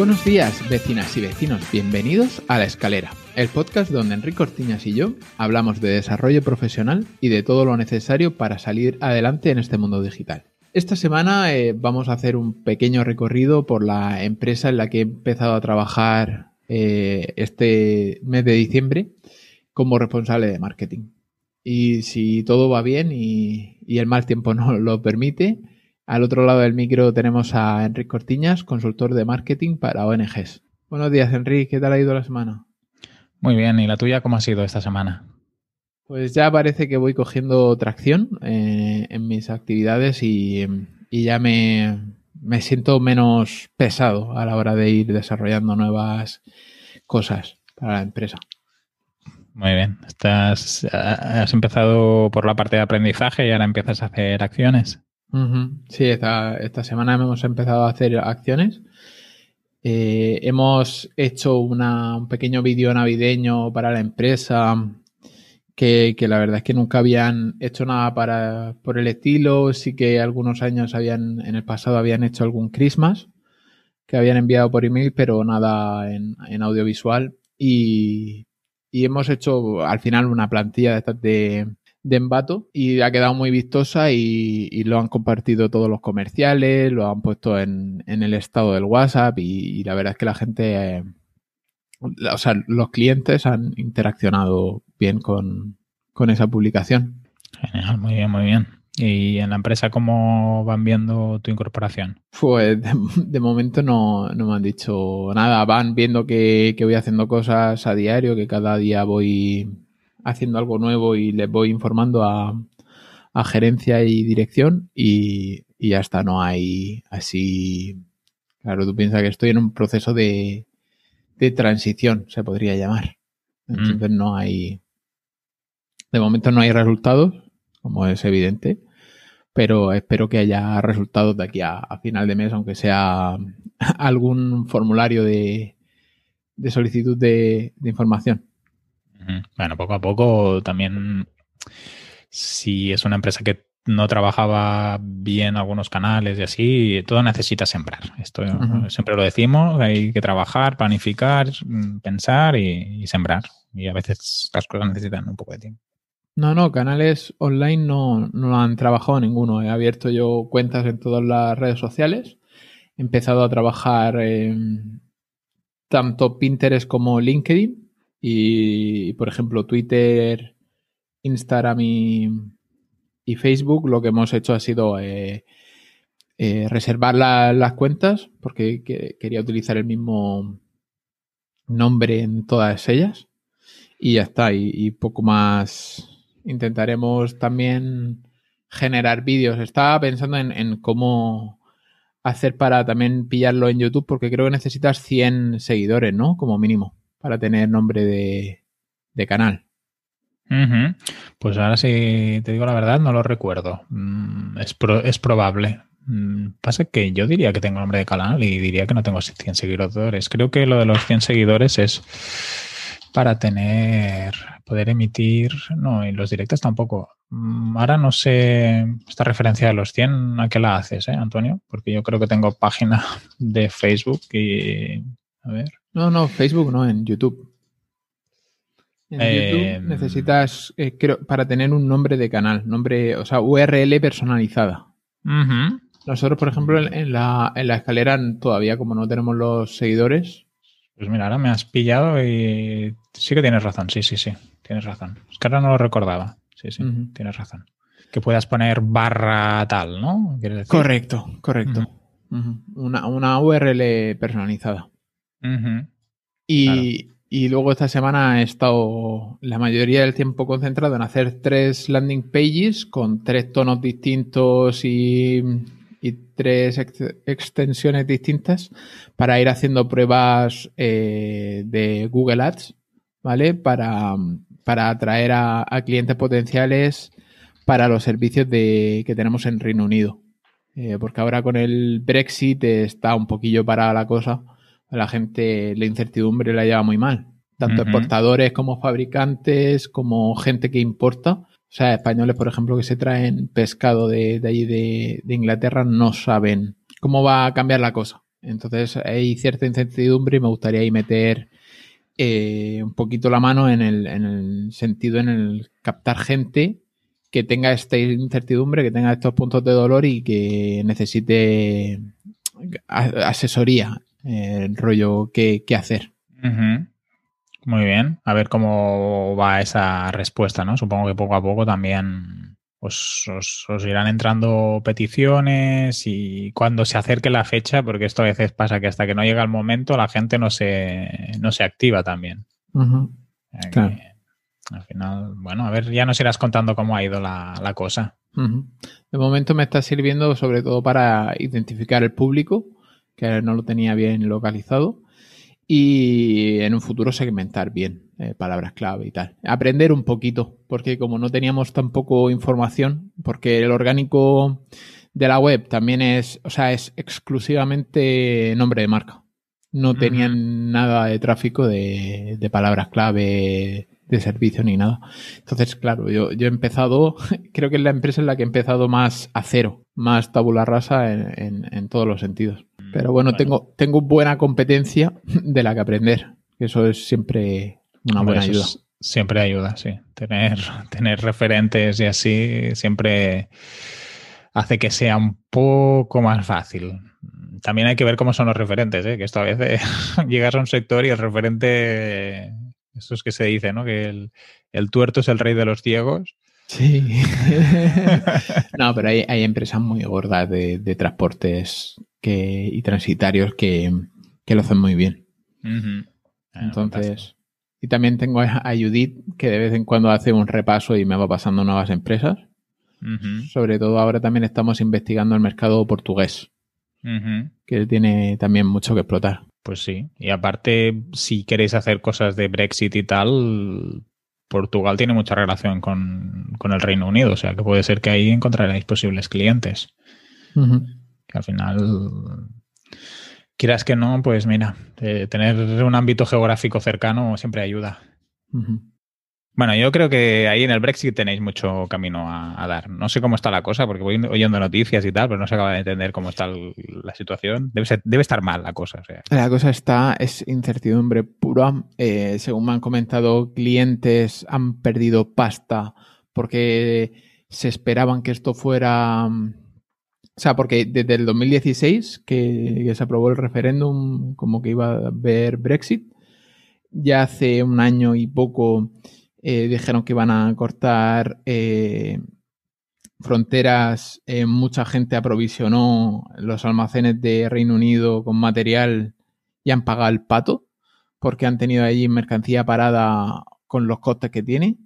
Buenos días, vecinas y vecinos. Bienvenidos a La Escalera, el podcast donde Enrique Ortiñas y yo hablamos de desarrollo profesional y de todo lo necesario para salir adelante en este mundo digital. Esta semana eh, vamos a hacer un pequeño recorrido por la empresa en la que he empezado a trabajar eh, este mes de diciembre como responsable de marketing. Y si todo va bien y, y el mal tiempo no lo permite, al otro lado del micro tenemos a Enrique Cortiñas, consultor de marketing para ONGs. Buenos días, Enrique. ¿Qué tal ha ido la semana? Muy bien. ¿Y la tuya cómo ha sido esta semana? Pues ya parece que voy cogiendo tracción eh, en mis actividades y, ya me, siento menos pesado a la hora de ir desarrollando nuevas cosas para la empresa. Muy bien. Estás, has empezado por la parte de aprendizaje y ahora empiezas a hacer acciones. Sí, esta, esta, semana hemos empezado a hacer acciones. Eh, hemos hecho un pequeño vídeo navideño para la empresa que, la verdad es que nunca habían hecho nada para, por el estilo. Sí que algunos años habían, en el pasado habían hecho algún Christmas que habían enviado por email, pero nada en, audiovisual. Y, y, hemos hecho al final una plantilla de de de Embato y ha quedado muy vistosa y, lo han compartido todos los comerciales, lo han puesto en, el estado del WhatsApp y, la verdad es que la gente, eh, o sea, los clientes han interaccionado bien con, esa publicación. Genial, muy bien, muy bien. ¿Y en la empresa cómo van viendo tu incorporación? Pues de, momento no, me han dicho nada. Van viendo que, que voy haciendo cosas a diario, que cada día voy haciendo algo nuevo y les voy informando a, gerencia y dirección y, ya está, no hay así... Claro, tú piensas que estoy en un proceso de, de transición, se podría llamar. Mm. Entonces no hay... De momento no hay resultados, como es evidente, pero espero que haya resultados de aquí a, final de mes, aunque sea algún formulario de, de solicitud de información. Bueno, poco a poco también, si es una empresa que no trabajaba bien algunos canales y así, todo necesita sembrar. Esto siempre lo decimos, hay que trabajar, planificar, pensar y, sembrar. Y a veces las cosas necesitan un poco de tiempo. No, no, canales online no, no han trabajado ninguno. He abierto yo cuentas en todas las redes sociales. He empezado a trabajar en tanto Pinterest como LinkedIn y, por ejemplo, Twitter, Instagram y, Facebook, lo que hemos hecho ha sido eh, eh, reservar las cuentas porque quería utilizar el mismo nombre en todas ellas. Y ya está, y, poco más. Intentaremos también generar vídeos. Estaba pensando en, en, cómo hacer para también pillarlo en YouTube, porque creo que necesitas 100 seguidores, ¿no? Como mínimo para tener nombre de, canal. Pues ahora sí te digo la verdad, no lo recuerdo. Mm, es, es probable. Mm, pasa que yo diría que tengo nombre de canal y diría que no tengo 100 seguidores. Creo que lo de los 100 seguidores es para tener, poder emitir, no, en los directos tampoco. Mm, ahora no sé, esta referencia de los 100, ¿a qué la haces, eh, Antonio? Porque yo creo que tengo página de Facebook y, a ver, no, no, Facebook no, en YouTube. En YouTube em, necesitas, eh, creo, para tener un nombre de canal, nombre, o sea, URL personalizada. Nosotros, por ejemplo, en la, en la escalera todavía, como no tenemos los seguidores. Pues mira, ahora me has pillado y sí que tienes razón, sí, sí, sí, tienes razón. Es que ahora no lo recordaba. Sí, sí, tienes razón. Que puedas poner barra tal, ¿no? Correcto, correcto. una, una URL personalizada y, luego esta semana he estado la mayoría del tiempo concentrado en hacer tres landing pages con tres tonos distintos y, tres extensiones distintas para ir haciendo pruebas eh, de Google Ads, ¿vale? Para, atraer a, clientes potenciales para los servicios de, que tenemos en Reino Unido. Eh, porque ahora con el Brexit está un poquillo parada la cosa. La gente, la incertidumbre la lleva muy mal. Tanto exportadores como fabricantes, como gente que importa. O sea, españoles, por ejemplo, que se traen pescado de, de allí de, de Inglaterra, no saben cómo va a cambiar la cosa. Entonces hay cierta incertidumbre y me gustaría ahí meter eh, un poquito la mano en el, sentido en el captar gente que tenga esta incertidumbre, que tenga estos puntos de dolor y que necesite asesoría, el rollo que, hacer. Muy bien. A ver cómo va esa respuesta, ¿no? Supongo que poco a poco también pues os, irán entrando peticiones y cuando se acerque la fecha, porque esto a veces pasa que hasta que no llega el momento la gente no se, no se activa también. Al final, bueno, a ver, ya nos irás contando cómo ha ido la, cosa. De momento me está sirviendo sobre todo para identificar el público, que no lo tenía bien localizado, y en un futuro segmentar bien eh, palabras clave y tal. Aprender un poquito, porque como no teníamos tampoco información, porque el orgánico de la web también es, o sea, es exclusivamente nombre de marca. No tenían nada de tráfico de, palabras clave de servicio ni nada. Entonces, claro, yo, yo, he empezado, creo que es la empresa en la que he empezado más a cero, más tabula rasa en, todos los sentidos. Mm, Pero bueno, Tengo, tengo buena competencia de la que aprender. Eso es siempre una buena ayuda. Siempre ayuda, sí. Tener, tener referentes y así siempre hace que sea un poco más fácil. También hay que ver cómo son los referentes, ¿eh? que esto a veces llegas a un sector y el referente, eso es que se dice, ¿no? Que el, tuerto es el rey de los ciegos. Sí. no, pero hay, empresas muy gordas de, transportes que, y transitarios que, lo hacen muy bien. Entonces, y también tengo a Judith, que de vez en cuando hace un repaso y me va pasando nuevas empresas. Sobre todo ahora también estamos investigando el mercado portugués, que tiene también mucho que explotar. Pues sí. Y aparte, si queréis hacer cosas de Brexit y tal, Portugal tiene mucha relación con, el Reino Unido. O sea, que puede ser que ahí encontraréis posibles clientes. Que al final quieras que no, pues mira, eh, tener un ámbito geográfico cercano siempre ayuda. Bueno, yo creo que ahí en el Brexit tenéis mucho camino a, dar. No sé cómo está la cosa, porque voy oyendo noticias y tal, pero no se acaba de entender cómo está la situación. Debe, debe estar mal la cosa. La cosa está, es incertidumbre pura. Eh, según me han comentado, clientes han perdido pasta porque se esperaban que esto fuera o sea, porque desde el 2016, que, se aprobó el referéndum como que iba a haber Brexit, ya hace un año y poco eh, dijeron que iban a cortar eh, fronteras. Eh, mucha gente aprovisionó los almacenes de Reino Unido con material y han pagado el pato porque han tenido allí mercancía parada con los costes que tiene.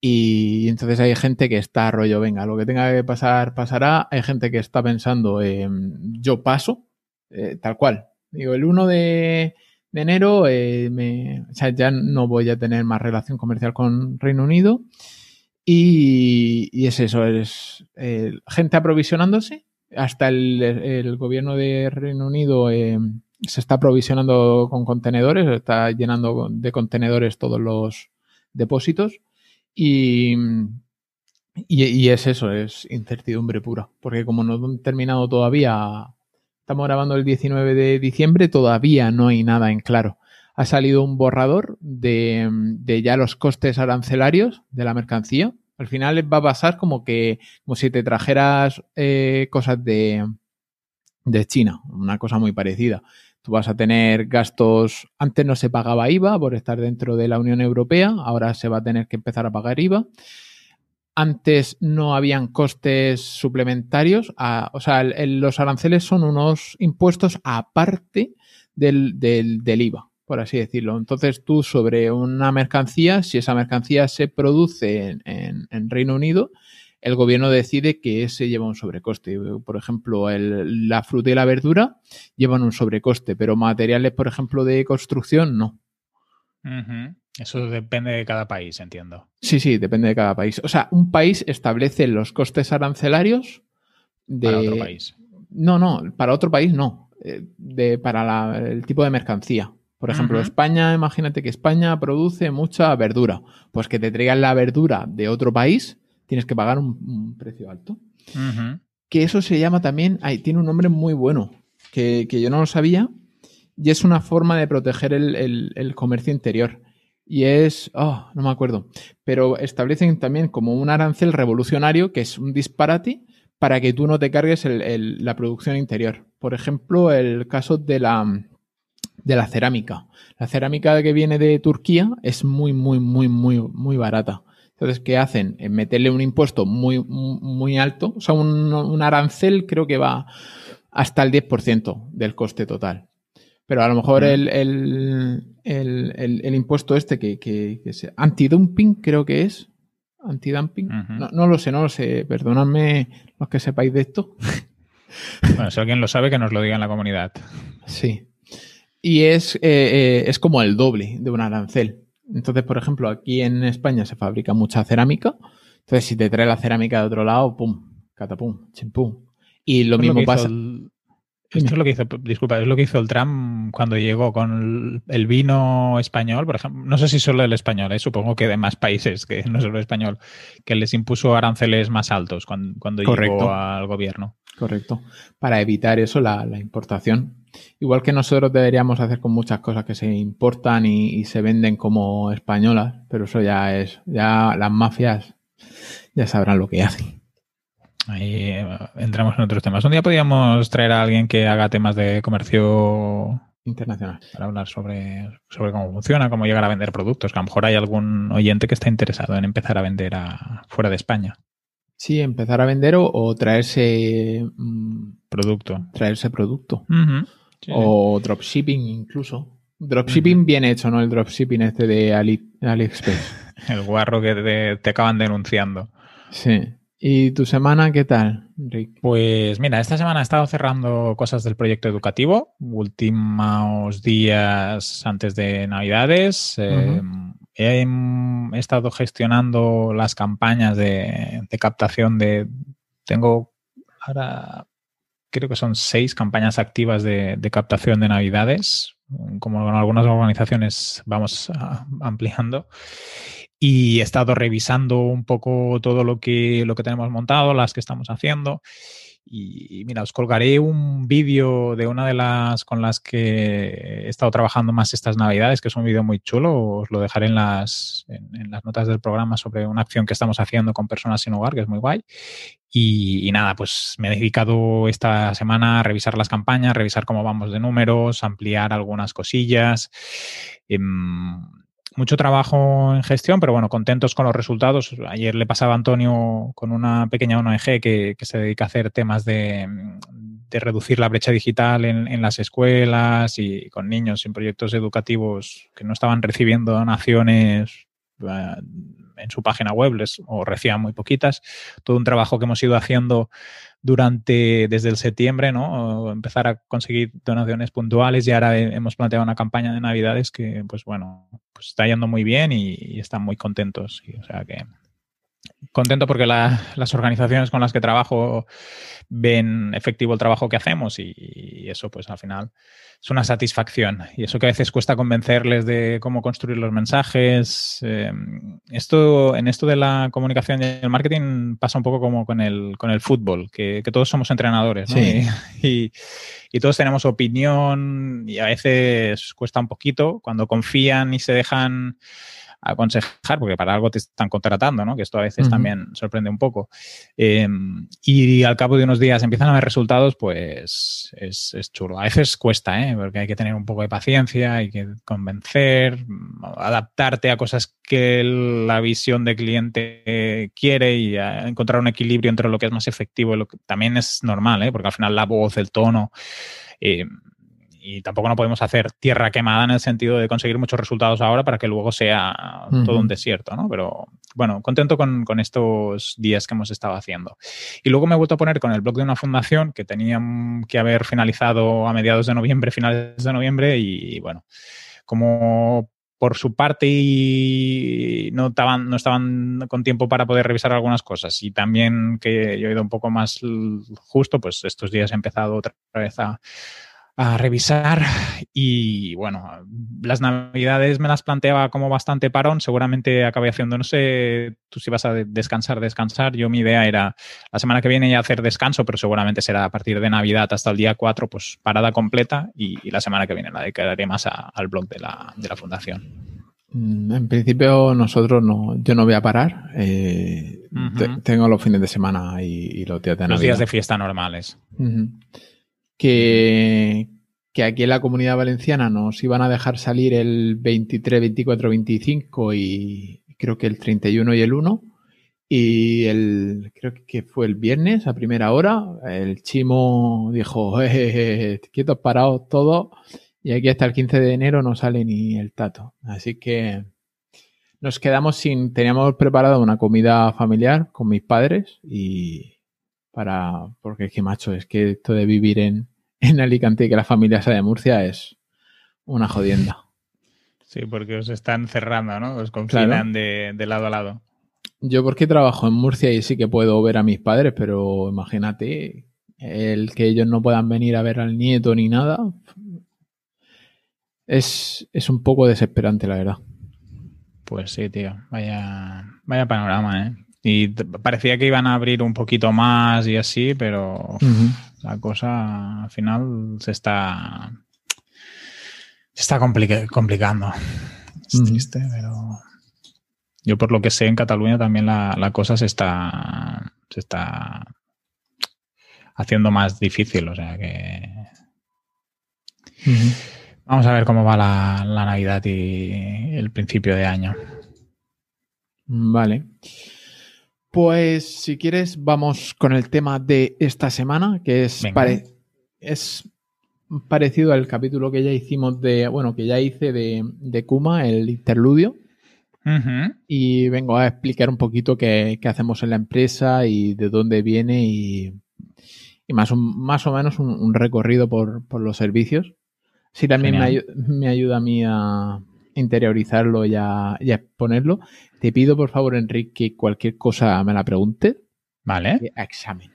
Y entonces hay gente que está rollo, venga, lo que tenga que pasar, pasará. Hay gente que está pensando, yo paso, tal cual. Digo, el 1 de, enero eh, me, o sea, ya no voy a tener más relación comercial con Reino Unido. Y, es eso, es eh, gente aprovisionándose. Hasta el, el, gobierno de Reino Unido se está aprovisionando con contenedores, está llenando de contenedores todos los depósitos y, y, es eso, es incertidumbre pura. Porque como no han terminado todavía, estamos grabando el 19 de diciembre, todavía no hay nada en claro. Ha salido un borrador de, ya los costes arancelarios de la mercancía. Al final va a pasar como que, como si te trajeras eh, cosas de, de China, una cosa muy parecida. Tú vas a tener gastos, antes no se pagaba IVA por estar dentro de la Unión Europea, ahora se va a tener que empezar a pagar IVA. Antes no habían costes suplementarios, o sea, los aranceles son unos impuestos aparte del, IVA, por así decirlo. Entonces tú sobre una mercancía, si esa mercancía se produce en Reino Unido, el gobierno decide que ese lleva un sobrecoste. Por ejemplo, la fruta y la verdura llevan un sobrecoste, pero materiales, por ejemplo, de construcción, no. Eso depende de cada país, entiendo. Sí, sí, depende de cada país. O sea, un país establece los costes arancelarios de... Para otro país. No, no, para otro país no. Eh, de, para la- el tipo de mercancía. Por ejemplo. España, imagínate que España produce mucha verdura. Pues que te traigan la verdura de otro país, tienes que pagar un, un precio alto. Que eso se llama también, ay, tiene un nombre muy bueno, que, que yo no lo sabía, y es una forma de proteger el, el- el comercio interior. Y es, oh, no me acuerdo, pero establecen también como un arancel revolucionario, que es un disparate, para que tú no te cargues el- la producción interior. Por ejemplo, el caso de la, de la cerámica. La cerámica que viene de Turquía es muy, muy, muy, muy, muy barata. Entonces, ¿qué hacen? En meterle un impuesto muy, muy alto, o sea, un arancel creo que va hasta el 10% del coste total. Pero a lo mejor el, el, el- el- impuesto este que, que, que se... Antidumping creo que es. Antidumping. Ujú. no, no lo sé, no lo sé. Perdonadme los que sepáis de esto. Bueno, si alguien lo sabe, que nos lo diga en la comunidad. Sí. Y es, eh, eh, es como el doble de un arancel. Entonces, por ejemplo, aquí en España se fabrica mucha cerámica. Entonces, si te trae la cerámica de otro lado, pum, catapum, chimpum. Y lo Esto es mismo pasa. el- Esto es lo que hizo, disculpa, es lo que hizo el Trump cuando llegó con el, vino español, por ejemplo. No sé si solo el español, ¿eh? supongo que de más países que no solo el español, que les impuso aranceles más altos cuando, llegó al gobierno. Correcto. Para evitar eso, la, la importación. Igual que nosotros deberíamos hacer con muchas cosas que se importan y, y se venden como españolas, pero eso ya es, ya las mafias ya sabrán lo que hacen. Ahí eh, entramos en otros temas. Un día podríamos traer a alguien que haga temas de comercio Internacional. para hablar sobre, sobre cómo funciona, cómo llegar a vender productos, que a lo mejor hay algún oyente que está interesado en empezar a vender a, fuera de España. Sí, empezar a vender o, o traerse mm, Producto. traerse producto. Sí. O dropshipping incluso. Dropshipping bien hecho, ¿no? El dropshipping este de Ali, AliExpress. El guarro que te, te acaban denunciando. Sí. ¿Y tu semana qué tal, Rick? Pues mira, esta semana he estado cerrando cosas del proyecto educativo, últimos días antes de Navidades. Eh, he, he estado gestionando las campañas de, de captación de... Tengo ahora, creo que son seis campañas activas de, de captación de Navidades. Como con algunas organizaciones vamos ampliando. Y he estado revisando un poco todo lo que, lo que tenemos montado, las que estamos haciendo. Y, mira, os colgaré un vídeo de una de las con las que he estado trabajando más estas navidades, que es un vídeo muy chulo. Os lo dejaré en las, en, las notas del programa sobre una acción que estamos haciendo con personas sin hogar, que es muy guay. Y, nada, pues me he dedicado esta semana a revisar las campañas, revisar cómo vamos de números, ampliar algunas cosillas. Eh, mucho trabajo en gestión, pero bueno, contentos con los resultados. Ayer le pasaba a Antonio con una pequeña ONG que, que se dedica a hacer temas de, de reducir la brecha digital en, en, las escuelas y con niños en proyectos educativos que no estaban recibiendo donaciones uh, en su página web les, o recibían muy poquitas. Todo un trabajo que hemos ido haciendo durante desde el septiembre, ¿no? Empezar a conseguir donaciones puntuales y ahora hemos planteado una campaña de Navidades que, pues bueno, pues está yendo muy bien y, están muy contentos. O sea que contento porque la, las organizaciones con las que trabajo ven efectivo el trabajo que hacemos y, y, eso pues al final es una satisfacción y eso que a veces cuesta convencerles de cómo construir los mensajes eh, esto en esto de la comunicación y el marketing pasa un poco como con el con el fútbol que, que todos somos entrenadores ¿no? sí. y, y, y, todos tenemos opinión y a veces cuesta un poquito cuando confían y se dejan aconsejar, porque para algo te están contratando, ¿no? Que esto a veces uh -huh. también sorprende un poco. Eh, y al cabo de unos días empiezan a ver resultados, pues es, es, chulo. A veces cuesta, ¿eh? Porque hay que tener un poco de paciencia, hay que convencer, adaptarte a cosas que la visión de cliente quiere y encontrar un equilibrio entre lo que es más efectivo y lo que también es normal, ¿eh? Porque al final la voz, el tono... Eh, y tampoco no podemos hacer tierra quemada en el sentido de conseguir muchos resultados ahora para que luego sea uh -huh. todo un desierto, ¿no? Pero bueno, contento con, con, estos días que hemos estado haciendo. Y luego me he vuelto a poner con el blog de una fundación que tenía que haber finalizado a mediados de noviembre, finales de noviembre, y bueno, como por su parte y no estaban, no estaban con tiempo para poder revisar algunas cosas. Y también que yo he ido un poco más justo, pues estos días he empezado otra vez a, a revisar y bueno, las navidades me las planteaba como bastante parón, seguramente acabé haciendo, no sé, tú si vas a descansar, descansar, yo mi idea era la semana que viene ya hacer descanso, pero seguramente será a partir de Navidad hasta el día 4, pues parada completa y, la semana que viene la dedicaré más al blog de la, de la fundación. Mm, en principio nosotros no, yo no voy a parar. Eh, tengo los fines de semana y, los días de Navidad. Los días de fiesta normales que, que aquí en la comunidad valenciana nos iban a dejar salir el 23, 24, 25 y creo que el 31 y el 1. Y el, creo que fue el viernes a primera hora, el chimo dijo, eh, quietos parados todos, y aquí hasta el 15 de enero no sale ni el tato. Así que nos quedamos sin, teníamos preparado una comida familiar con mis padres y para, porque es que macho, es que esto de vivir en, en Alicante y que la familia sea de Murcia es una jodienda. Sí, porque os están cerrando, ¿no? Os confinan de, lado a lado. Yo porque trabajo en Murcia y sí que puedo ver a mis padres, pero imagínate el que ellos no puedan venir a ver al nieto ni nada. Es, es un poco desesperante, la verdad. Pues sí, tío. Vaya, vaya panorama, ¿eh? Y parecía que iban a abrir un poquito más y así, pero la cosa al final se está. Se está complicando. Es triste, pero. Yo, por lo que sé, en Cataluña también la, cosa se está. Se está haciendo más difícil. O sea que. Vamos a ver cómo va la, la Navidad y el principio de año. Vale. Pues si quieres, vamos con el tema de esta semana, que es, es parecido al capítulo que ya hicimos de, bueno, que ya hice de, de Kuma, el interludio. Y vengo a explicar un poquito qué, hacemos en la empresa y de dónde viene y, más, más o menos un, recorrido por, los servicios. Sí, también me, me, ayuda a mí a, interiorizarlo y a, exponerlo. Te pido, por favor, Enrique, que cualquier cosa me la pregunte. Vale. A examen.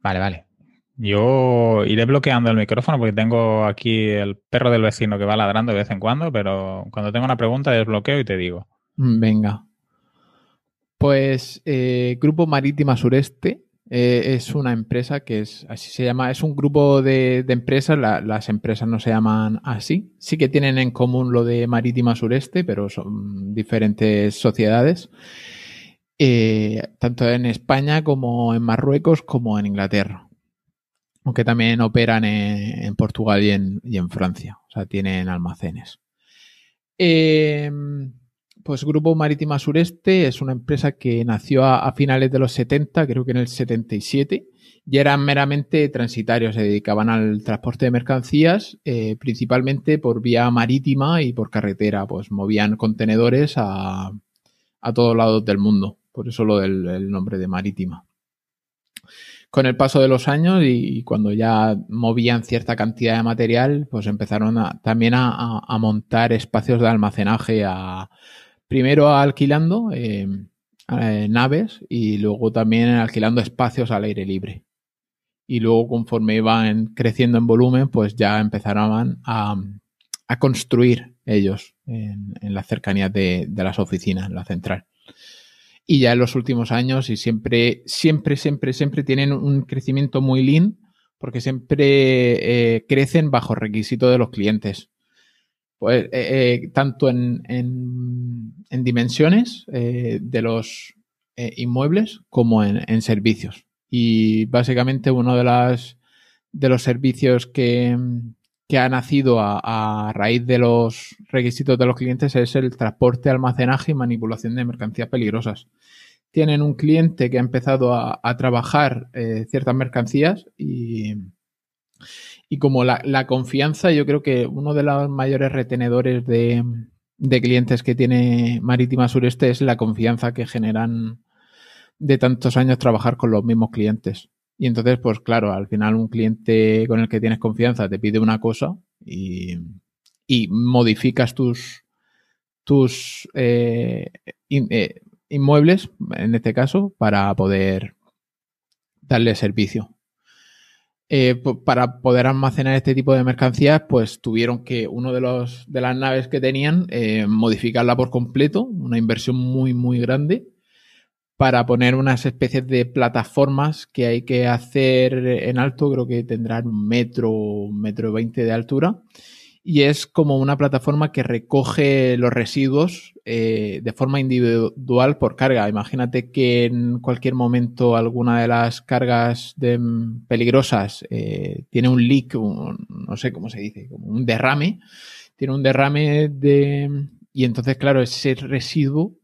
Vale, vale. Yo iré bloqueando el micrófono porque tengo aquí el perro del vecino que va ladrando de vez en cuando, pero cuando tengo una pregunta desbloqueo y te digo. Mm, venga. Pues eh, Grupo Marítima Sureste eh, es una empresa que es, así se llama, es un grupo de, empresas, las empresas no se llaman así, sí que tienen en común lo de Marítima Sureste, pero son diferentes sociedades, eh, tanto en España como en Marruecos como en Inglaterra, aunque también operan en, Portugal y en, Francia, o sea, tienen almacenes. Eh, pues Grupo Marítima Sureste es una empresa que nació a, finales de los 70, creo que en el 77, y eran meramente transitarios, se dedicaban al transporte de mercancías, eh, principalmente por vía marítima y por carretera, pues movían contenedores a, todos lados del mundo, por eso lo del nombre de marítima. Con el paso de los años y, cuando ya movían cierta cantidad de material, pues empezaron también a, montar espacios de almacenaje a, primero alquilando eh, eh, naves y luego también alquilando espacios al aire libre. Y luego conforme iban creciendo en volumen, pues ya empezaron a, construir ellos en, las cercanías de, las oficinas, en la central. Y ya en los últimos años y siempre, siempre, siempre, siempre tienen un crecimiento muy lean porque siempre eh, crecen bajo requisito de los clientes pues, eh, eh, tanto en, en, dimensiones eh, de los inmuebles como en, servicios. Y básicamente uno de, las, de los servicios que, que ha nacido a, raíz de los requisitos de los clientes es el transporte, almacenaje y manipulación de mercancías peligrosas. Tienen un cliente que ha empezado a, a trabajar ciertas mercancías y, y como la, confianza, yo creo que uno de los mayores retenedores de, clientes que tiene Marítima Sureste es la confianza que generan de tantos años trabajar con los mismos clientes. Y entonces, pues claro, al final un cliente con el que tienes confianza te pide una cosa y, modificas tus, tus inmuebles, en este caso, para poder darle servicio. Eh, para poder almacenar este tipo de mercancías, pues tuvieron que, uno de los de las naves que tenían, eh, modificarla por completo, una inversión muy, muy grande, para poner unas especies de plataformas que hay que hacer en alto, creo que tendrán un metro, un metro veinte de altura, y es como una plataforma que recoge los residuos eh, de forma individual por carga. Imagínate que en cualquier momento alguna de las cargas peligrosas eh, tiene un leak, no sé cómo se dice, como un derrame, tiene un derrame de... Y entonces, claro, ese residuo,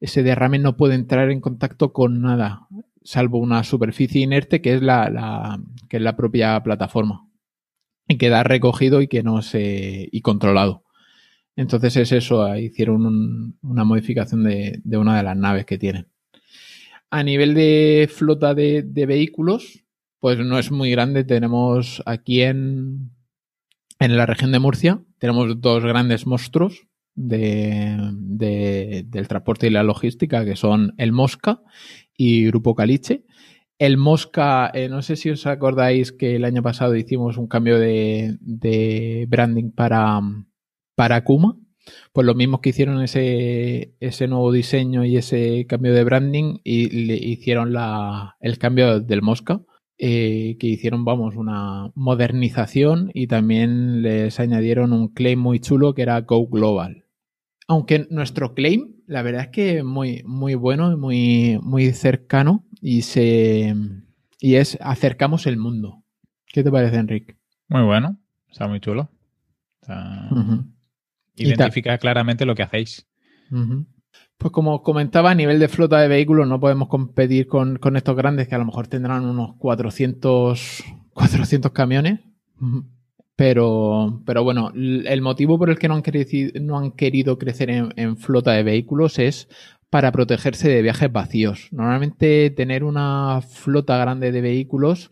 ese derrame no puede entrar en contacto con nada, salvo una superficie inerte que es la, que es la propia plataforma queda recogido y que no se y controlado. Entonces es eso, hicieron una modificación de, una de las naves que tienen. A nivel de flota de, vehículos, pues no es muy grande. Tenemos aquí en, en la región de Murcia, tenemos dos grandes monstruos de, del transporte y la logística, que son el Mosca y Grupo Caliche. El Mosca, eh, no sé si os acordáis que el año pasado hicimos un cambio de, branding para, para Kuma. Pues lo mismo que hicieron ese, ese nuevo diseño y ese cambio de branding y le hicieron la, el cambio del Mosca. Eh, que hicieron, vamos, una modernización y también les añadieron un claim muy chulo que era Go Global. Aunque nuestro claim, la verdad es que muy, muy bueno y muy, muy cercano y se y es acercamos el mundo. ¿Qué te parece, Enrique? Muy bueno, está muy chulo. Identifica claramente lo que hacéis. Pues como comentaba, a nivel de flota de vehículos no podemos competir con, estos grandes que a lo mejor tendrán unos 400, 400 camiones. Pero, pero bueno, el motivo por el que no han, crecido, no han querido crecer en, flota de vehículos es para protegerse de viajes vacíos. Normalmente tener una flota grande de vehículos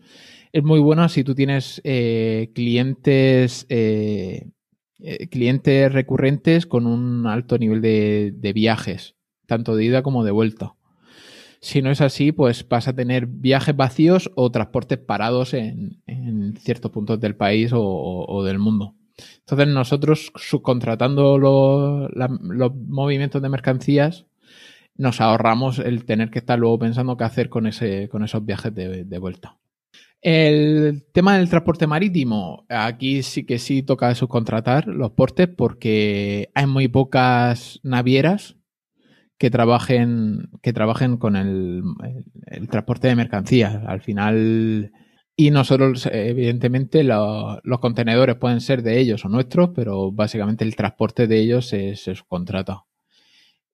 es muy bueno si tú tienes eh, clientes, eh, eh, clientes recurrentes con un alto nivel de, viajes, tanto de ida como de vuelta. Si no es así, pues vas a tener viajes vacíos o transportes parados en, ciertos puntos del país o, del mundo. Entonces nosotros subcontratando los movimientos de mercancías nos ahorramos el tener que estar luego pensando qué hacer con, ese, con esos viajes de, vuelta. El tema del transporte marítimo, aquí sí que sí toca subcontratar los portes porque hay muy pocas navieras que trabajen, que trabajen con el, transporte de mercancías. Al final, y nosotros, evidentemente, los contenedores pueden ser de ellos o nuestros, pero básicamente el transporte de ellos se, se subcontrata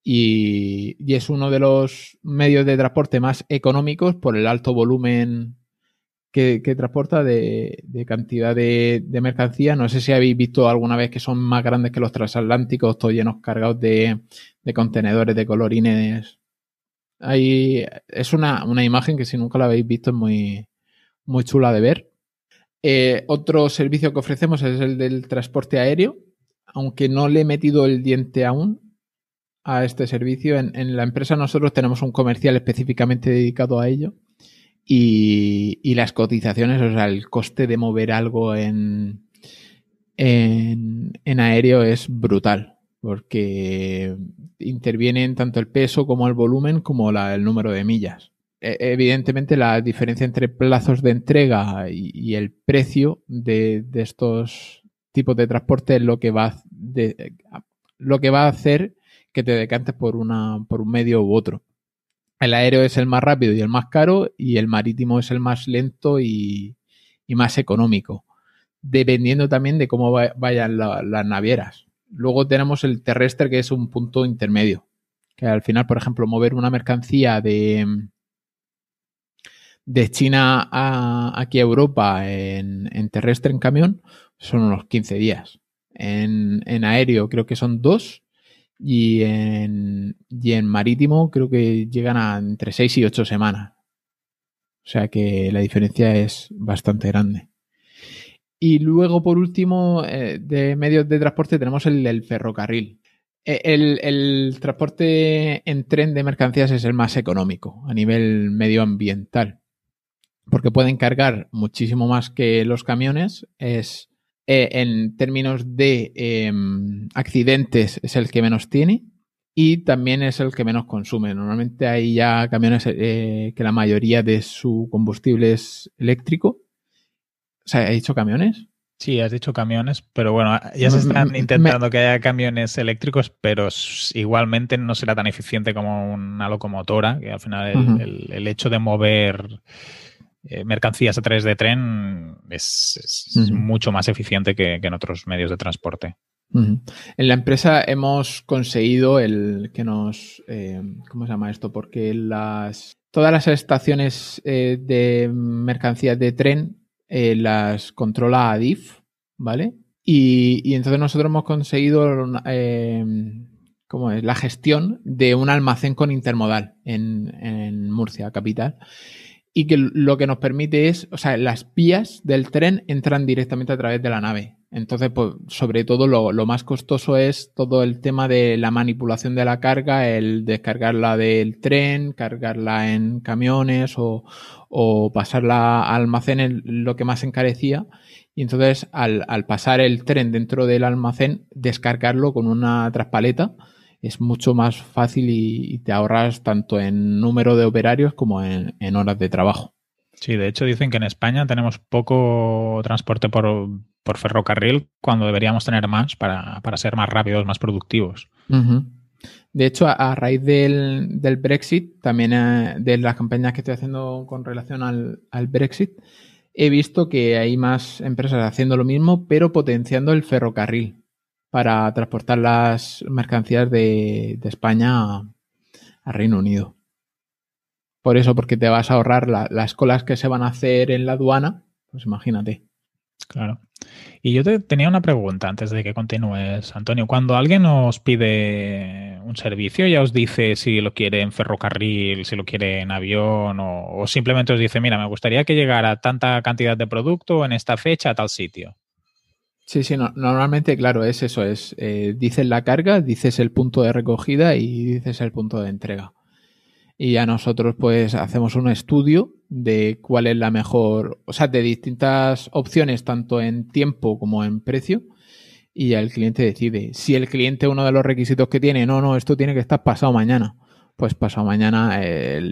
y, es uno de los medios de transporte más económicos por el alto volumen que, transporta de, cantidad de, mercancía. No sé si habéis visto alguna vez que son más grandes que los transatlánticos, todos llenos cargados de, contenedores de colorines. Ahí es una, imagen que si nunca la habéis visto es muy, muy chula de ver. Eh, otro servicio que ofrecemos es el del transporte aéreo, aunque no le he metido el diente aún, a este servicio. En, la empresa nosotros tenemos un comercial específicamente dedicado a ello y, las cotizaciones, o sea, el coste de mover algo en, en, aéreo es brutal porque intervienen tanto el peso como el volumen como el número de millas. E, evidentemente la diferencia entre plazos de entrega y, el precio de, estos tipos de transporte es lo que va de, lo que va a hacer que te decantes por, una, por un medio u otro. El aéreo es el más rápido y el más caro y el marítimo es el más lento y, más económico, dependiendo también de cómo vayan las navieras. Luego tenemos el terrestre que es un punto intermedio, que al final, por ejemplo, mover una mercancía de, de China a, aquí a Europa en, terrestre, en camión, son unos 15 días. En, en aéreo creo que son dos y en, y en marítimo creo que llegan a entre 6 y 8 semanas. O sea que la diferencia es bastante grande. Y luego, por último, eh, de medios de transporte tenemos el del ferrocarril. E, el, el, transporte en tren de mercancías es el más económico a nivel medioambiental, porque pueden cargar muchísimo más que los camiones. Es eh, en términos de eh, accidentes es el que menos tiene y también es el que menos consume. Normalmente hay ya camiones eh, que la mayoría de su combustible es eléctrico. O sea, ¿he dicho camiones? Sí, has dicho camiones, pero bueno, ya se están intentando que haya camiones eléctricos, pero igualmente no será tan eficiente como una locomotora, que al final el, hecho de mover eh, mercancías a través de tren es, mucho más eficiente que en otros medios de transporte. En la empresa hemos conseguido el que nos. Eh, ¿Cómo se llama esto? Porque las. Todas las estaciones eh, de mercancías de tren las controla ADIF, ¿vale? Y, entonces nosotros hemos conseguido ¿cómo es? la gestión de un almacén con intermodal en, en Murcia, capital y que lo que nos permite es, o sea, las vías del tren entran directamente a través de la nave. Entonces, pues, sobre todo lo, más costoso es todo el tema de la manipulación de la carga, el descargarla del tren, cargarla en camiones o, pasarla a almacén, lo que más encarecía. Y entonces, al, pasar el tren dentro del almacén, descargarlo con una traspaleta es mucho más fácil y, te ahorras tanto en número de operarios como en horas de trabajo. Sí, de hecho dicen que en España tenemos poco transporte por, por ferrocarril cuando deberíamos tener más para, ser más rápidos, más productivos. De hecho, a, raíz del, Brexit, también eh, de las campañas que estoy haciendo con relación al, Brexit, he visto que hay más empresas haciendo lo mismo, pero potenciando el ferrocarril para transportar las mercancías de, España a, Reino Unido. Por eso, porque te vas a ahorrar las colas que se van a hacer en la aduana, pues imagínate. Claro. Y yo te tenía una pregunta antes de que continúes, Antonio. Cuando alguien os pide un servicio, ya os dice si lo quiere en ferrocarril, si lo quiere en avión, o, simplemente os dice, mira, me gustaría que llegara tanta cantidad de producto en esta fecha a tal sitio. Sí, sí, normalmente, claro, es eso, es, eh, dices la carga, dices el punto de recogida y dices el punto de entrega y ya nosotros pues hacemos un estudio de cuál es la mejor, o sea, de distintas opciones tanto en tiempo como en precio y ya el cliente decide. Si el cliente uno de los requisitos que tiene, no, no, esto tiene que estar pasado mañana, pues pasado mañana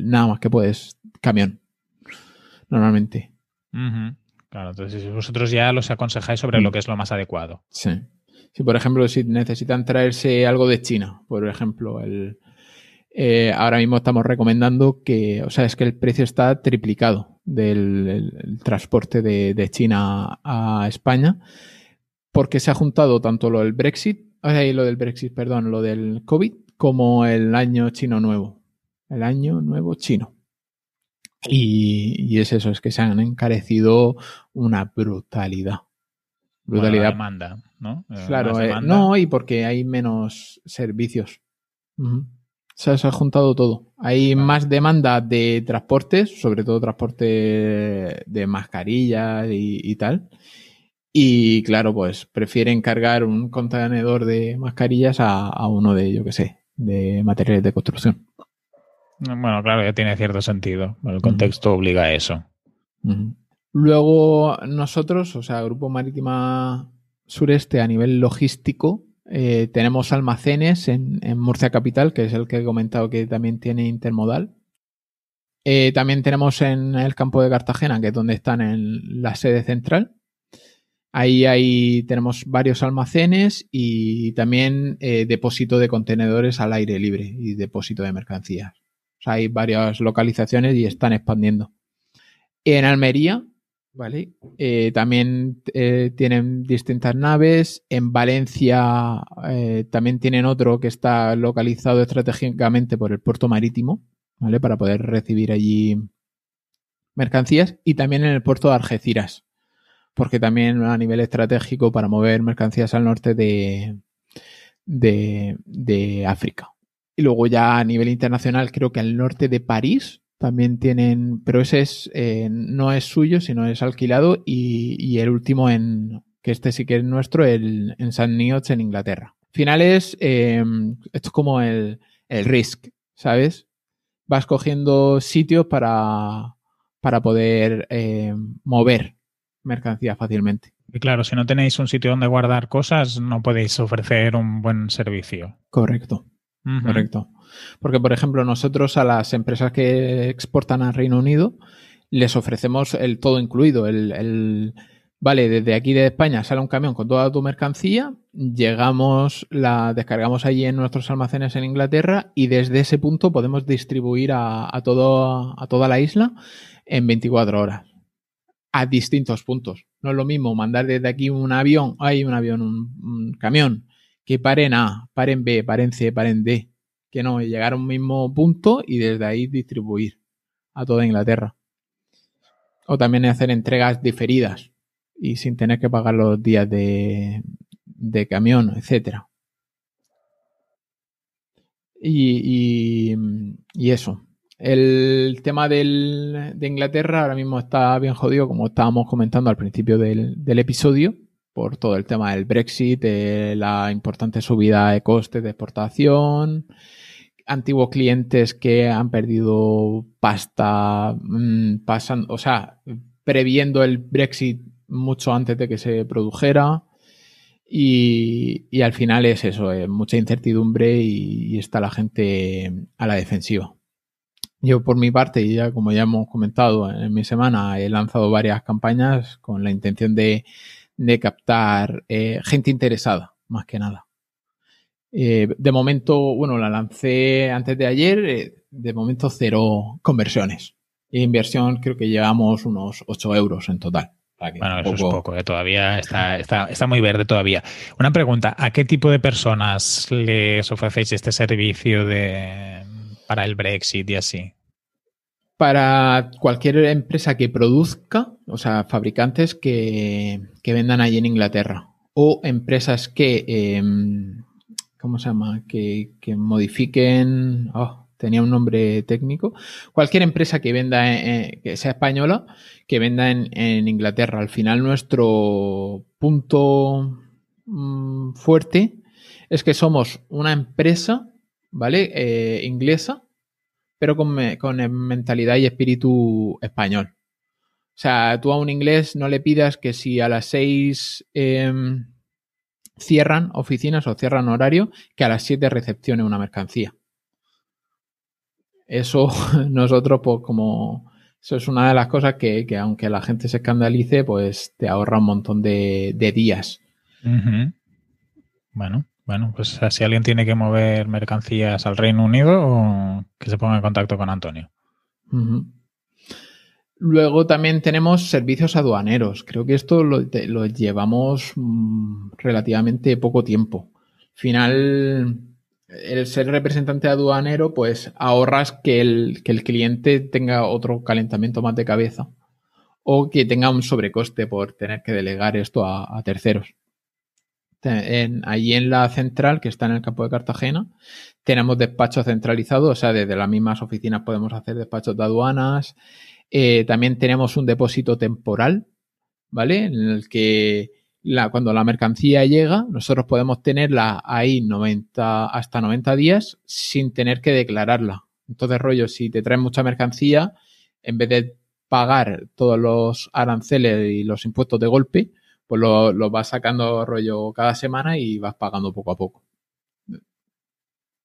nada más que puedes camión, normalmente. Claro, entonces vosotros ya los aconsejáis sobre lo mm. que es lo más adecuado. Sí. Si, por ejemplo, si necesitan traerse algo de China, por ejemplo, el, eh, ahora mismo estamos recomendando que, o sea, es que el precio está triplicado del transporte de, China a España, porque se ha juntado tanto lo del Brexit, o sea, lo del Brexit, perdón, lo del COVID, como el año chino nuevo. El año nuevo chino. Y, es eso, es que se han encarecido una brutalidad. Brutalidad. demanda, ¿no? Eh, claro, eh, no, y porque hay menos servicios. Se, ha juntado todo. Hay más demanda de transportes, sobre todo transporte de mascarillas y, tal. Y claro, pues prefieren cargar un contenedor de mascarillas a, uno de, yo que sé, de materiales de construcción. Bueno, claro, ya tiene cierto sentido. El contexto obliga a eso. Luego nosotros, o sea, Grupo Marítima Sureste a nivel logístico, eh, tenemos almacenes en, Murcia Capital, que es el que he comentado que también tiene intermodal. Eh, también tenemos en el campo de Cartagena, que es donde están en la sede central. Ahí, ahí tenemos varios almacenes y también eh, depósito de contenedores al aire libre y depósito de mercancías. Hay varias localizaciones y están expandiendo. En Almería ¿vale? Eh, también eh, tienen distintas naves. En Valencia eh, también tienen otro que está localizado estratégicamente por el puerto marítimo, ¿vale? Para poder recibir allí mercancías. Y también en el puerto de Algeciras, porque también a nivel estratégico para mover mercancías al norte de, de, de África. Y luego ya a nivel internacional, creo que al norte de París también tienen, pero ese es, eh, no es suyo, sino es alquilado y, el último en, que este sí que es nuestro, el, en San Neots en Inglaterra. final es, em, esto es como el, el risk, ¿sabes? Vas cogiendo sitios para, para poder em, mover mercancía fácilmente. Y claro, si no tenéis un sitio donde guardar cosas, no podéis ofrecer un buen servicio. Correcto. Correcto. Porque, por ejemplo, nosotros a las empresas que exportan al Reino Unido les ofrecemos el todo incluido. El, vale, desde aquí de España sale un camión con toda tu mercancía, llegamos, la descargamos allí en nuestros almacenes en Inglaterra y desde ese punto podemos distribuir a, todo, a toda la isla en 24 horas a distintos puntos. No es lo mismo mandar desde aquí un avión, hay un avión, un, camión, que paren A, paren B, paren C, paren D. Que no, llegar a un mismo punto y desde ahí distribuir a toda Inglaterra. O también hacer entregas diferidas y sin tener que pagar los días de, de camión, etcétera. Y, y, eso. El tema del, de Inglaterra ahora mismo está bien jodido, como estábamos comentando al principio del, episodio, por todo el tema del Brexit, de la importante subida de costes de exportación, antiguos clientes que han perdido pasta mm, pasando, o sea, previendo el Brexit mucho antes de que se produjera. Y, y al final es eso, mucha incertidumbre y está la gente a la defensiva. Yo por mi parte, ya como ya hemos comentado en mi semana, he lanzado varias campañas con la intención de, captar eh, gente interesada, más que nada. Eh, de momento, bueno, la lancé antes de ayer, eh, de momento cero conversiones. E inversión creo que llevamos unos 8 euros en total. Bueno, eso es poco, todavía está, está, está, muy verde todavía. Una pregunta, ¿a qué tipo de personas les ofrecéis este servicio de, para el Brexit y así? Para cualquier empresa que produzca, o sea, fabricantes que, vendan allí en Inglaterra. O empresas que, em, ¿cómo se llama? Que, modifiquen, oh, tenía un nombre técnico. Cualquier empresa que venda, que sea española, que venda en, Inglaterra. Al final nuestro punto mm, fuerte es que somos una empresa, ¿vale? Eh, inglesa pero con, mentalidad y espíritu español. O sea, tú a un inglés no le pidas que si a las seis em, cierran oficinas o cierran horario, que a las siete recepcione una mercancía. Eso nosotros, pues como... Eso es una de las cosas que, aunque la gente se escandalice, pues te ahorra un montón de, días. Bueno, bueno, pues si alguien tiene que mover mercancías al Reino Unido, que se ponga en contacto con Antonio. Luego también tenemos servicios aduaneros. Creo que esto lo, llevamos mm, relativamente poco tiempo. Al final, el ser representante aduanero, pues ahorras que el, que el cliente tenga otro calentamiento más de cabeza o que tenga un sobrecoste por tener que delegar esto a terceros en, allí en la central, que está en el campo de Cartagena, tenemos despachos centralizados, o sea, desde las mismas oficinas podemos hacer despachos de aduanas. Eh, también tenemos un depósito temporal, ¿vale? En el que cuando la mercancía llega, nosotros podemos tenerla ahí 90, hasta 90 días sin tener que declararla. Entonces, rollo, si te traen mucha mercancía, en vez de pagar todos los aranceles y los impuestos de golpe, pues lo, vas sacando rollo cada semana y vas pagando poco a poco.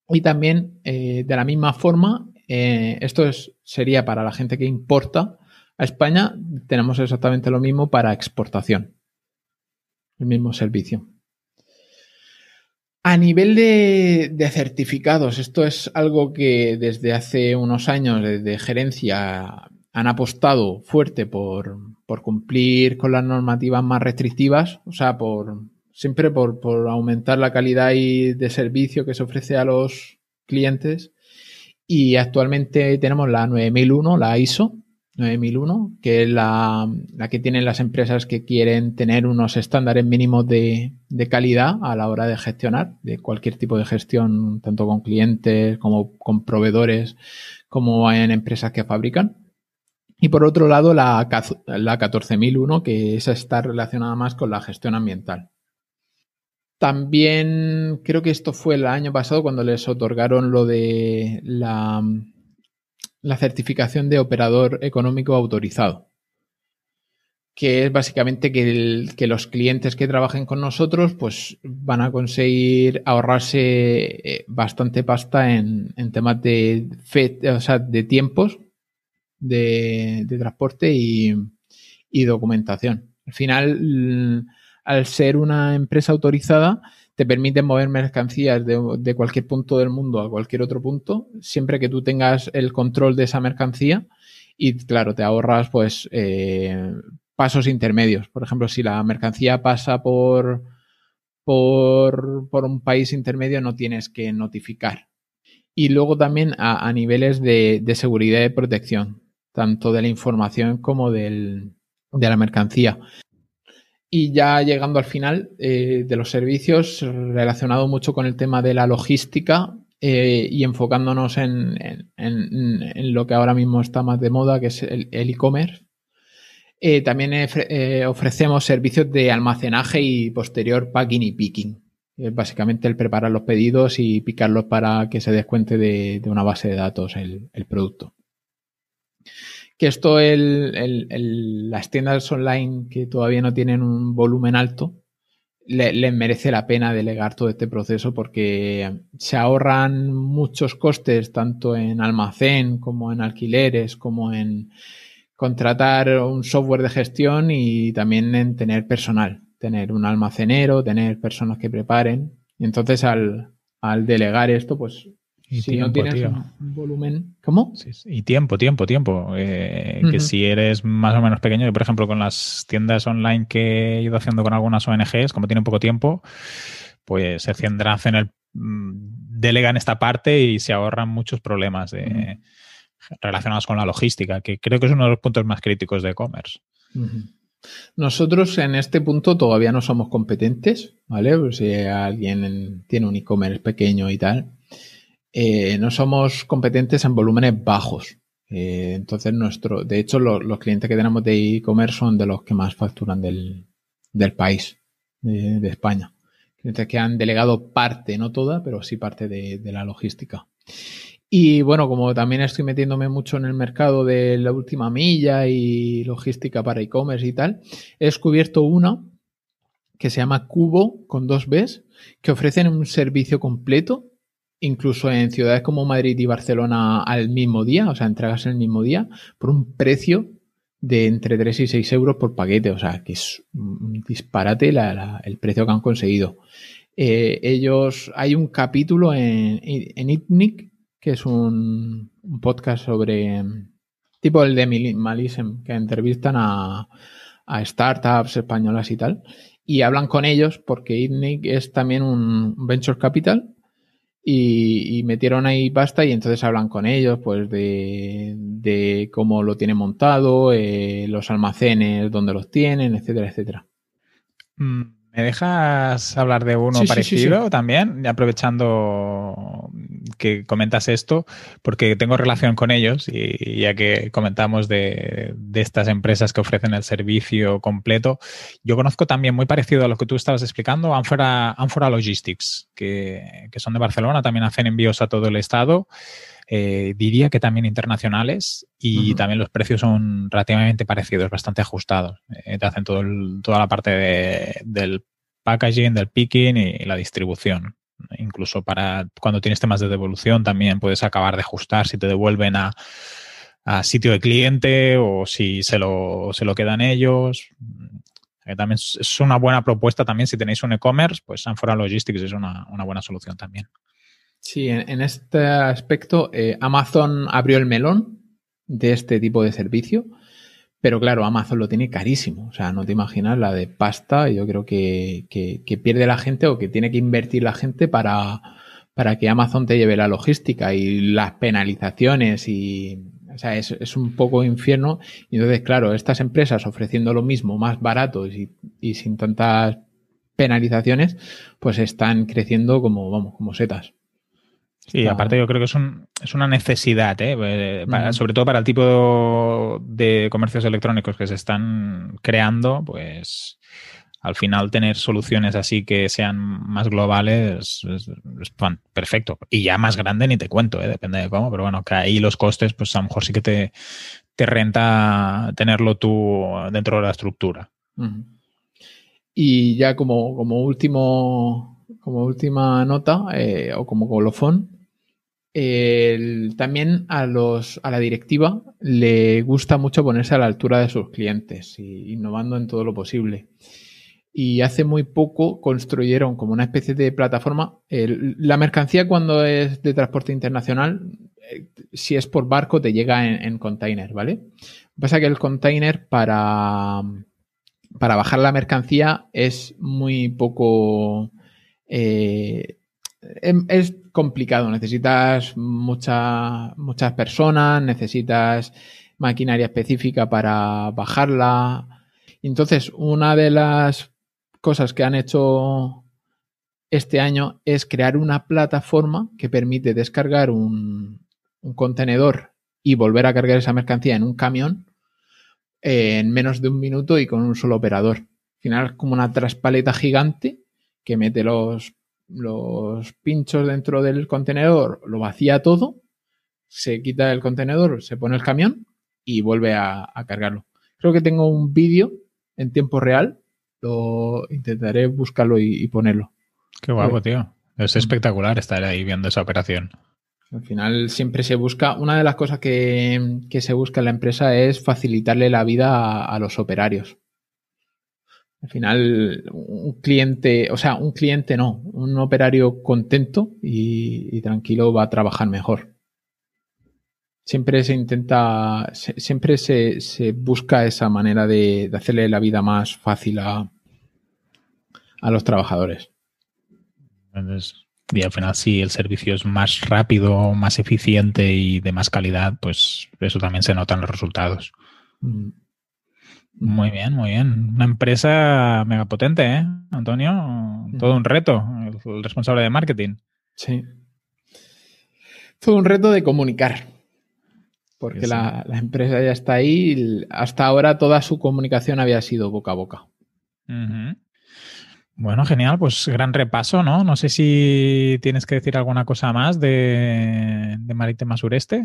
Y también, eh, de la misma forma, eh, esto es, sería para la gente que importa a España, tenemos exactamente lo mismo para exportación. El mismo servicio. A nivel de, de, certificados, esto es algo que desde hace unos años, desde gerencia, han apostado fuerte por, cumplir con las normativas más restrictivas, o sea, por siempre por, aumentar la calidad y de servicio que se ofrece a los clientes. Y actualmente tenemos la 9001, la ISO 9001, que es la, que tienen las empresas que quieren tener unos estándares mínimos de, de, calidad a la hora de gestionar, de cualquier tipo de gestión, tanto con clientes como con proveedores, como en empresas que fabrican. Y por otro lado, la, la 14001, que esa está relacionada más con la gestión ambiental. También creo que esto fue el año pasado cuando les otorgaron lo de la, la certificación de operador económico autorizado que es básicamente que, los clientes que trabajen con nosotros pues van a conseguir ahorrarse eh, bastante pasta en, temas de, de tiempos de, transporte y, documentación. Al final, al ser una empresa autorizada, te permite mover mercancías de, cualquier punto del mundo a cualquier otro punto, siempre que tú tengas el control de esa mercancía y claro, te ahorras pues eh, pasos intermedios. Por ejemplo, si la mercancía pasa por, por, un país intermedio, no tienes que notificar. Y luego también a, niveles de, seguridad y protección, tanto de la información como de la mercancía. Y ya llegando al final eh, de los servicios, relacionado mucho con el tema de la logística eh, y enfocándonos en, lo que ahora mismo está más de moda, que es el e-commerce. Eh, también ofrecemos servicios de almacenaje y posterior packing y picking. básicamente el preparar los pedidos y picarlos para que se descuente de, una base de datos el, producto. Que esto, las tiendas online que todavía no tienen un volumen alto, les merece la pena delegar todo este proceso porque se ahorran muchos costes tanto en almacén como en alquileres como en contratar un software de gestión y también en tener personal, tener un almacenero, tener personas que preparen. Y entonces al, delegar esto, pues si no tienes un volumen. ¿Cómo? Y tiempo, tiempo, tiempo. Eh, que si eres más o menos pequeño, por ejemplo, con las tiendas online que he ido haciendo con algunas ONGs, como tienen poco tiempo, pues se centran en el. Mm, delegan esta parte y se ahorran muchos problemas de relacionadas con la logística, que creo que es uno de los puntos más críticos de e-commerce. Nosotros en este punto todavía no somos competentes, ¿vale? Pues si alguien tiene un e-commerce pequeño y tal, eh, no somos competentes en volúmenes bajos. Eh, entonces, nuestro, de hecho, los clientes que tenemos de e-commerce son de los que más facturan del, país, de, España. Clientes que han delegado parte, no toda, pero sí parte de la logística. Y bueno, como también estoy metiéndome mucho en el mercado de la última milla y logística para e-commerce y tal, he descubierto una que se llama Cubo con dos Bs, que ofrecen un servicio completo, incluso en ciudades como Madrid y Barcelona al mismo día, o sea, entregas en el mismo día, por un precio de entre 3 y 6 euros por paquete, o sea, que es un disparate el precio que han conseguido. Eh, ellos, hay un capítulo en, en ITNIC que es un, podcast sobre tipo el de Minimalism, que entrevistan a, startups españolas y tal, y hablan con ellos porque ITNIC es también un venture capital y, metieron ahí pasta y entonces hablan con ellos pues de, cómo lo tienen montado, eh, los almacenes, dónde los tienen, etcétera, etcétera. Mm, ¿Me dejas hablar de uno parecido también? Aprovechando que comentas esto, porque tengo relación con ellos y ya que comentamos de, estas empresas que ofrecen el servicio completo, yo conozco también muy parecido a lo que tú estabas explicando, Anfora, Logistics, que, son de Barcelona, también hacen envíos a todo el estado. Eh, diría que también internacionales y también los precios son relativamente parecidos, bastante ajustados. Eh, te hacen todo toda la parte del packaging, del picking y la distribución. Incluso para cuando tienes temas de devolución también puedes acabar de ajustar si te devuelven a, sitio de cliente o si se lo, se lo quedan ellos. Eh, también es una buena propuesta también si tenéis un e-commerce, pues Sanfora Logistics es una buena solución también. Sí, en, este aspecto eh, Amazon abrió el melón de este tipo de servicio, pero claro, Amazon lo tiene carísimo. O sea, no te imaginas la de pasta. Yo creo que, pierde la gente o que tiene que invertir la gente para, para que Amazon te lleve la logística y las penalizaciones y o sea, es, un poco infierno. Y entonces, claro, estas empresas ofreciendo lo mismo, más barato y, y, sin tantas penalizaciones, pues están creciendo como, vamos, como setas. Sí, aparte yo creo que es, un, es una necesidad, ¿eh? eh sobre todo para el tipo de comercios electrónicos que se están creando, pues al final tener soluciones así que sean más globales es, perfecto. Y ya más grande ni te cuento, ¿eh? depende de cómo, pero bueno, que ahí los costes, pues a lo mejor sí que te, te renta tenerlo tú dentro de la estructura. Y ya como, como último, como última nota, eh, o como colofón, también a, los, a la directiva le gusta mucho ponerse a la altura de sus clientes y innovando en todo lo posible. Y hace muy poco construyeron como una especie de plataforma. la mercancía cuando es de transporte internacional, eh, si es por barco, te llega en, container, ¿vale? Pasa que el container para, para bajar la mercancía es muy poco... Eh, em, es complicado. Necesitas muchas personas, necesitas maquinaria específica para bajarla. Entonces, una de las cosas que han hecho este año es crear una plataforma que permite descargar un, contenedor y volver a cargar esa mercancía en un camión en menos de un minuto y con un solo operador. Al final es como una traspaleta gigante que mete los los pinchos dentro del contenedor, lo vacía todo, se quita el contenedor, se pone el camión y vuelve a, cargarlo. Creo que tengo un vídeo en tiempo real, lo intentaré buscarlo y, ponerlo. Qué guapo, tío. Es espectacular estar ahí viendo esa operación. Al final siempre se busca, una de las cosas que, se busca en la empresa es facilitarle la vida a los operarios. Al final, un cliente, o sea, un cliente no, un operario contento y, tranquilo va a trabajar mejor. Siempre se intenta, siempre se, busca esa manera de, hacerle la vida más fácil a, a los trabajadores. y al final, si el servicio es más rápido, más eficiente y de más calidad, pues eso también se nota en los resultados. Mm. Muy bien, muy bien. Una empresa mega potente, ¿eh, Antonio? Todo un reto, el responsable de marketing. Sí. Todo un reto de comunicar. Porque la, empresa ya está ahí. Hasta ahora toda su comunicación había sido boca a boca. Bueno, genial. Pues gran repaso, ¿no? No sé si tienes que decir alguna cosa más de, de Maritema Sureste.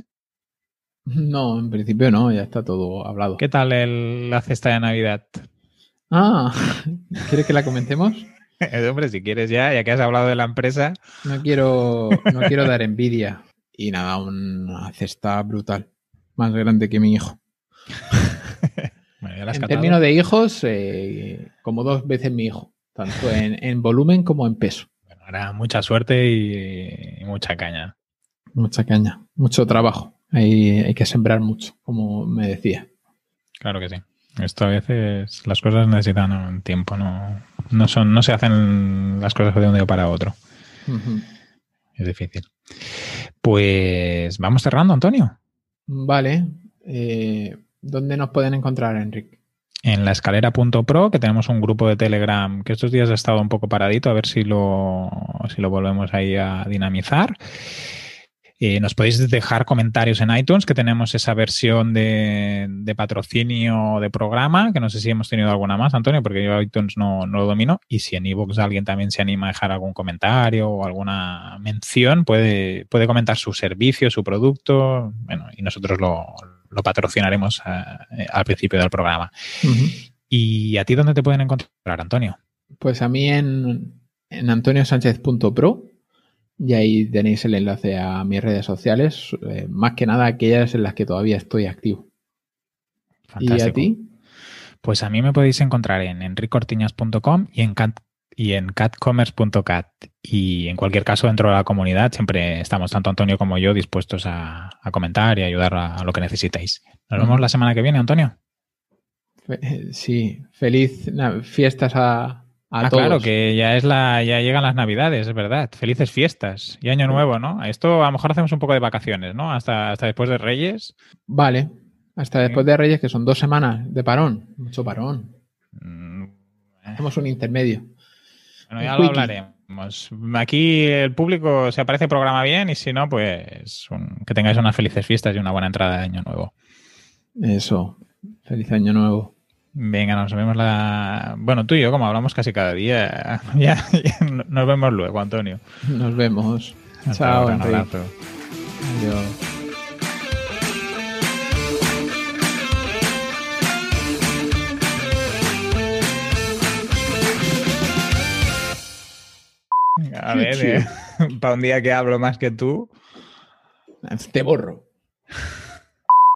No, en principio no, ya está todo hablado. ¿Qué tal el, la cesta de Navidad? Ah, ¿quieres que la comentemos? Hombre, si quieres ya, ya que has hablado de la empresa. No quiero, no quiero dar envidia. Y nada, una cesta brutal. Más grande que mi hijo. en términos de hijos, eh, como dos veces mi hijo. Tanto en, volumen como en peso. Bueno, era mucha suerte y mucha caña. Mucha caña, mucho trabajo. Hay, que sembrar mucho, como me decía. Claro que sí. Esto a veces las cosas necesitan un tiempo, no, no, son, no se hacen las cosas de un día para otro. Es difícil. Pues vamos cerrando, Antonio. Vale. Eh, ¿Dónde nos pueden encontrar, Enrique? En la escalera.pro, que tenemos un grupo de Telegram que estos días ha estado un poco paradito, a ver si lo, si lo volvemos ahí a dinamizar. Eh, nos podéis dejar comentarios en iTunes, que tenemos esa versión de, patrocinio de programa, que no sé si hemos tenido alguna más, Antonio, porque yo iTunes no, lo domino. Y si en iVoox alguien también se anima a dejar algún comentario o alguna mención, puede, puede comentar su servicio, su producto, bueno, y nosotros lo, patrocinaremos eh, al principio del programa. ¿Y a ti dónde te pueden encontrar, Antonio? Pues a mí en, en antoniosánchez.pro y ahí tenéis el enlace a mis redes sociales, eh, más que nada aquellas en las que todavía estoy activo. ¿Y a ti? Pues a mí me podéis encontrar en enricortiñas.com y en y en catcommerce.cat. Y en cualquier caso, dentro de la comunidad, siempre estamos, tanto Antonio como yo, dispuestos a, comentar y ayudar a, lo que necesitéis. Nos vemos la semana que viene, Antonio. Sí, feliz fiestas a, ah, claro, que ya es la, ya llegan las navidades, es verdad. Felices fiestas y año nuevo, ¿no? Esto a lo mejor hacemos un poco de vacaciones, ¿no? Hasta, hasta después de Reyes. Vale, hasta después de Reyes, que son dos semanas de parón. Mucho parón. Mm, eh. Hacemos un intermedio. Bueno, ya lo hablaremos. Aquí el público se aparece programa bien y si no, pues que tengáis unas felices fiestas y una buena entrada de año nuevo. Eso. Feliz año nuevo. Venga, nos vemos la. Bueno, tú y yo, como hablamos casi cada día, ya, ya nos vemos luego, Antonio. Nos vemos. Hasta Chao, ahora, un abrazo. Adiós. A ver, eh, para un día que hablo más que tú. Te borro.